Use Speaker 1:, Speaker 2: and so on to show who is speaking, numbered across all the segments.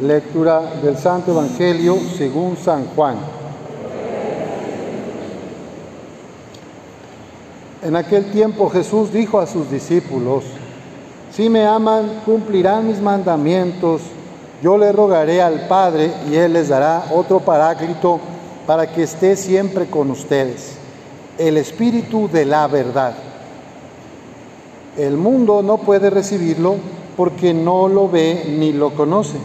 Speaker 1: Lectura del Santo Evangelio según San Juan. En aquel tiempo Jesús dijo a sus discípulos, si me aman, cumplirán mis mandamientos. Yo le rogaré al Padre y Él les dará otro paráclito para que esté siempre con ustedes, el Espíritu de la verdad. El mundo no puede recibirlo porque no lo ve ni lo conoce.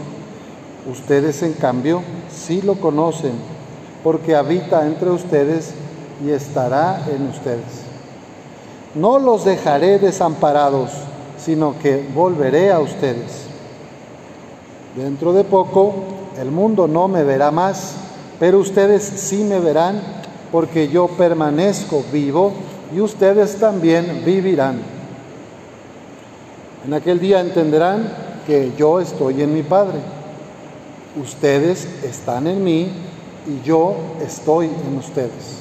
Speaker 1: Ustedes, en cambio, sí lo conocen, porque habita entre ustedes y estará en ustedes. No los dejaré desamparados, sino que volveré a ustedes. Dentro de poco el mundo no me verá más, pero ustedes sí me verán, porque yo permanezco vivo y ustedes también vivirán. En aquel día entenderán que yo estoy en mi Padre. Ustedes están en mí y yo estoy en ustedes.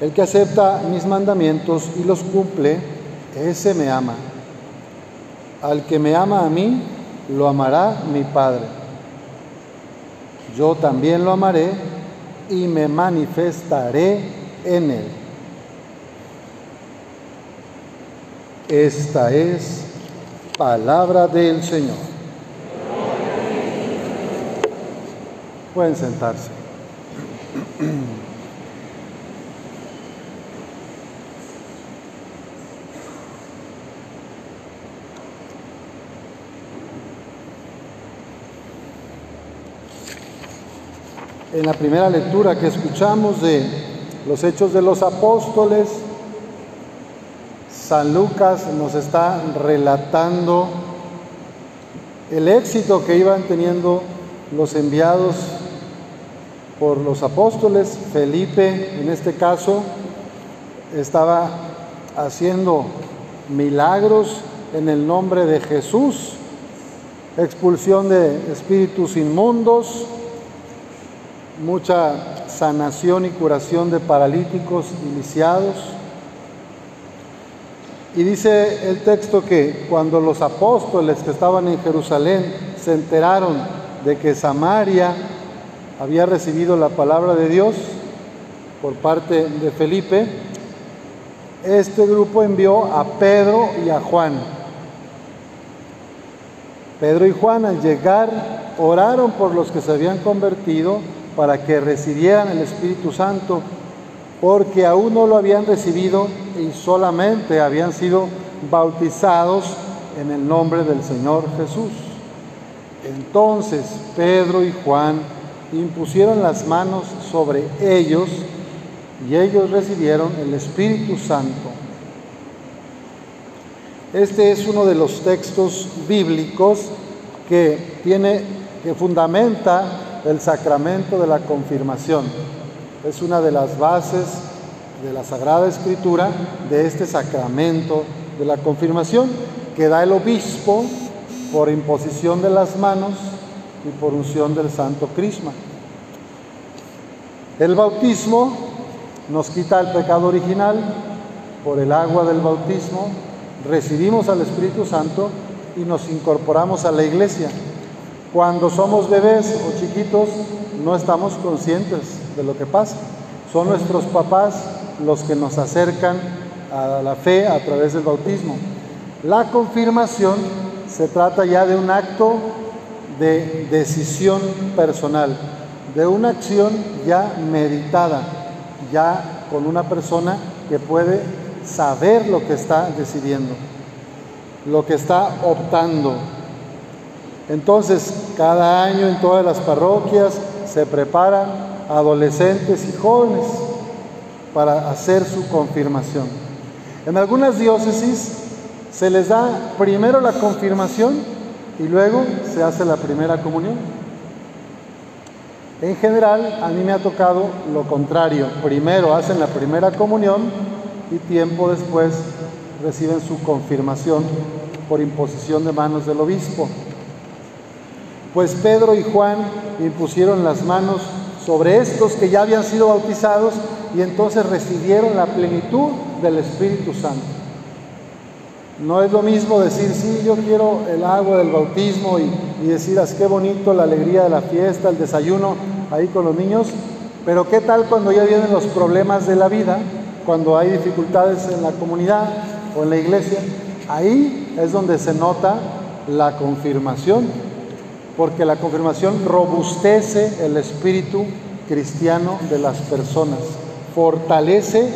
Speaker 1: El que acepta mis mandamientos y los cumple, ese me ama. Al que me ama a mí, lo amará mi Padre. Yo también lo amaré y me manifestaré en él. Esta es palabra del Señor. Pueden sentarse. En la primera lectura que escuchamos de los Hechos de los Apóstoles, San Lucas nos está relatando el éxito que iban teniendo los enviados por los apóstoles. Felipe, en este caso, estaba haciendo milagros en el nombre de Jesús, expulsión de espíritus inmundos, mucha sanación y curación de paralíticos iniciados. Y dice el texto que cuando los apóstoles que estaban en Jerusalén se enteraron de que Samaria había recibido la palabra de Dios por parte de Felipe, este grupo envió a Pedro y a Juan. Pedro y Juan al llegar oraron por los que se habían convertido para que recibieran el Espíritu Santo, porque aún no lo habían recibido y solamente habían sido bautizados en el nombre del Señor Jesús. Entonces Pedro y Juan impusieron las manos sobre ellos y ellos recibieron el Espíritu Santo. Este es uno de los textos bíblicos que tiene que fundamenta el sacramento de la confirmación. Es una de las bases de la Sagrada Escritura de este sacramento de la confirmación que da el obispo por imposición de las manos y por unción del Santo Crisma. El bautismo nos quita el pecado original por el agua del bautismo, recibimos al Espíritu Santo y nos incorporamos a la iglesia. Cuando somos bebés o chiquitos no estamos conscientes de lo que pasa. Son nuestros papás los que nos acercan a la fe a través del bautismo. La confirmación se trata ya de un acto de decisión personal, de una acción ya meditada, ya con una persona que puede saber lo que está decidiendo, lo que está optando. Entonces, cada año en todas las parroquias se preparan adolescentes y jóvenes para hacer su confirmación. En algunas diócesis se les da primero la confirmación y luego se hace la primera comunión. En general, a mí me ha tocado lo contrario. Primero hacen la primera comunión y tiempo después reciben su confirmación por imposición de manos del obispo. Pues Pedro y Juan impusieron las manos sobre estos que ya habían sido bautizados y entonces recibieron la plenitud del Espíritu Santo. No es lo mismo decir, sí, yo quiero el agua del bautismo y, y decirás qué bonito la alegría de la fiesta, el desayuno ahí con los niños, pero qué tal cuando ya vienen los problemas de la vida, cuando hay dificultades en la comunidad o en la iglesia, ahí es donde se nota la confirmación, porque la confirmación robustece el espíritu cristiano de las personas, fortalece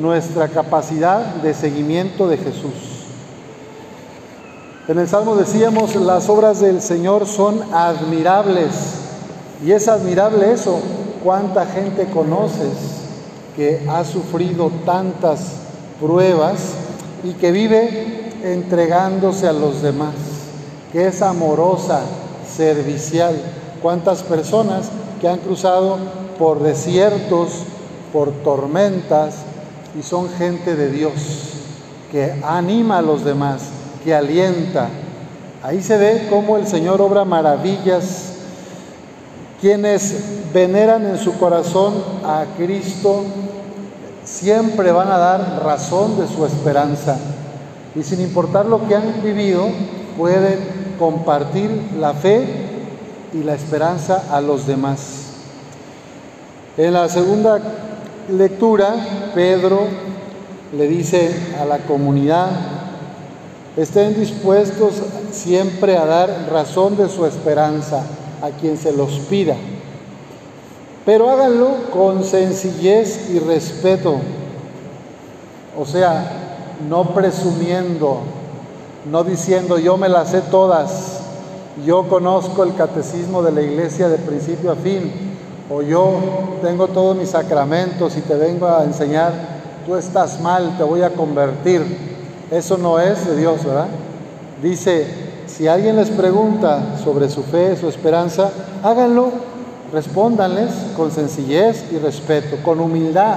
Speaker 1: nuestra capacidad de seguimiento de Jesús. En el Salmo decíamos, las obras del Señor son admirables. Y es admirable eso. ¿Cuánta gente conoces que ha sufrido tantas pruebas y que vive entregándose a los demás? Que es amorosa, servicial. ¿Cuántas personas que han cruzado por desiertos, por tormentas y son gente de Dios, que anima a los demás, alienta. Ahí se ve cómo el Señor obra maravillas. Quienes veneran en su corazón a Cristo siempre van a dar razón de su esperanza. Y sin importar lo que han vivido, pueden compartir la fe y la esperanza a los demás. En la segunda lectura, Pedro le dice a la comunidad, Estén dispuestos siempre a dar razón de su esperanza a quien se los pida, pero háganlo con sencillez y respeto, o sea, no presumiendo, no diciendo yo me las sé todas, yo conozco el catecismo de la iglesia de principio a fin, o yo tengo todos mis sacramentos y te vengo a enseñar, tú estás mal, te voy a convertir. Eso no es de Dios, ¿verdad? Dice, si alguien les pregunta sobre su fe, su esperanza, háganlo, respóndanles con sencillez y respeto, con humildad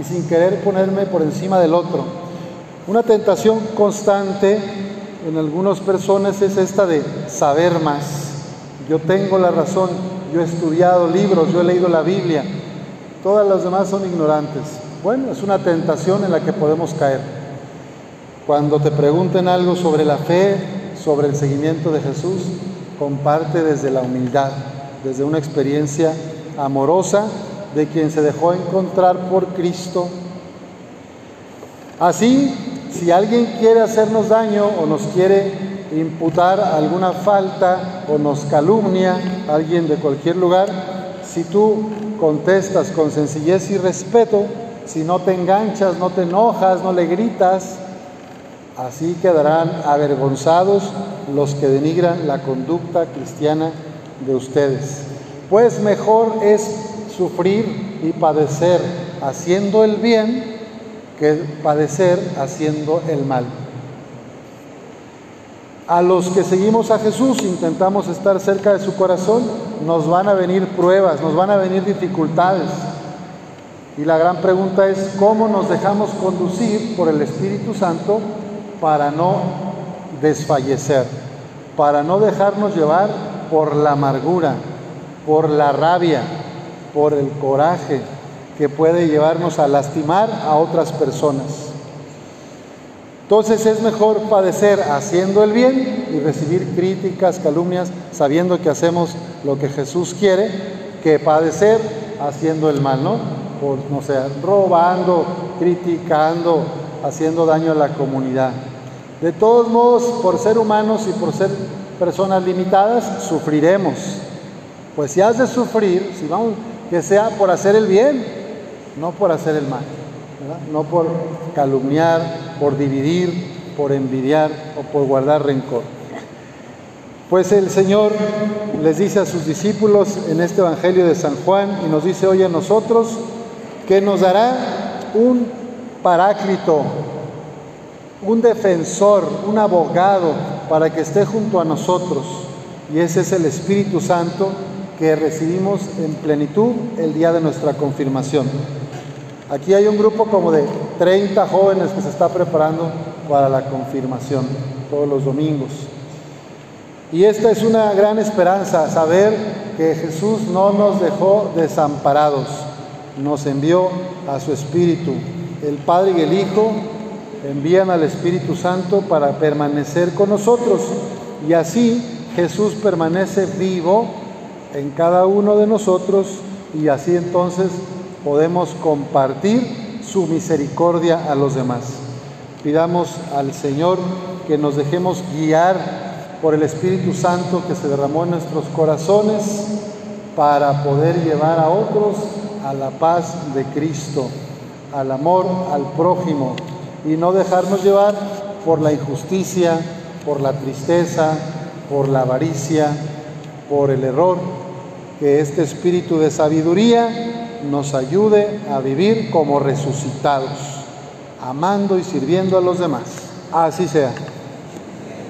Speaker 1: y sin querer ponerme por encima del otro. Una tentación constante en algunas personas es esta de saber más. Yo tengo la razón, yo he estudiado libros, yo he leído la Biblia. Todas las demás son ignorantes. Bueno, es una tentación en la que podemos caer. Cuando te pregunten algo sobre la fe, sobre el seguimiento de Jesús, comparte desde la humildad, desde una experiencia amorosa de quien se dejó encontrar por Cristo. Así, si alguien quiere hacernos daño o nos quiere imputar alguna falta o nos calumnia, alguien de cualquier lugar, si tú contestas con sencillez y respeto, si no te enganchas, no te enojas, no le gritas, Así quedarán avergonzados los que denigran la conducta cristiana de ustedes. Pues mejor es sufrir y padecer haciendo el bien que padecer haciendo el mal. A los que seguimos a Jesús, intentamos estar cerca de su corazón, nos van a venir pruebas, nos van a venir dificultades. Y la gran pregunta es, ¿cómo nos dejamos conducir por el Espíritu Santo para no desfallecer, para no dejarnos llevar por la amargura, por la rabia, por el coraje que puede llevarnos a lastimar a otras personas. Entonces es mejor padecer haciendo el bien y recibir críticas, calumnias, sabiendo que hacemos lo que Jesús quiere, que padecer haciendo el mal, ¿no? Por, no sé, robando, criticando, haciendo daño a la comunidad. De todos modos, por ser humanos y por ser personas limitadas, sufriremos. Pues si has de sufrir, si que sea por hacer el bien, no por hacer el mal, no por calumniar, por dividir, por envidiar o por guardar rencor. Pues el Señor les dice a sus discípulos en este Evangelio de San Juan y nos dice hoy a nosotros que nos dará un paráclito, un defensor, un abogado para que esté junto a nosotros. Y ese es el Espíritu Santo que recibimos en plenitud el día de nuestra confirmación. Aquí hay un grupo como de 30 jóvenes que se está preparando para la confirmación todos los domingos. Y esta es una gran esperanza, saber que Jesús no nos dejó desamparados, nos envió a su Espíritu. El Padre y el Hijo envían al Espíritu Santo para permanecer con nosotros y así Jesús permanece vivo en cada uno de nosotros y así entonces podemos compartir su misericordia a los demás. Pidamos al Señor que nos dejemos guiar por el Espíritu Santo que se derramó en nuestros corazones para poder llevar a otros a la paz de Cristo, al amor al prójimo y no dejarnos llevar por la injusticia, por la tristeza, por la avaricia, por el error. Que este espíritu de sabiduría nos ayude a vivir como resucitados, amando y sirviendo a los demás. Así sea.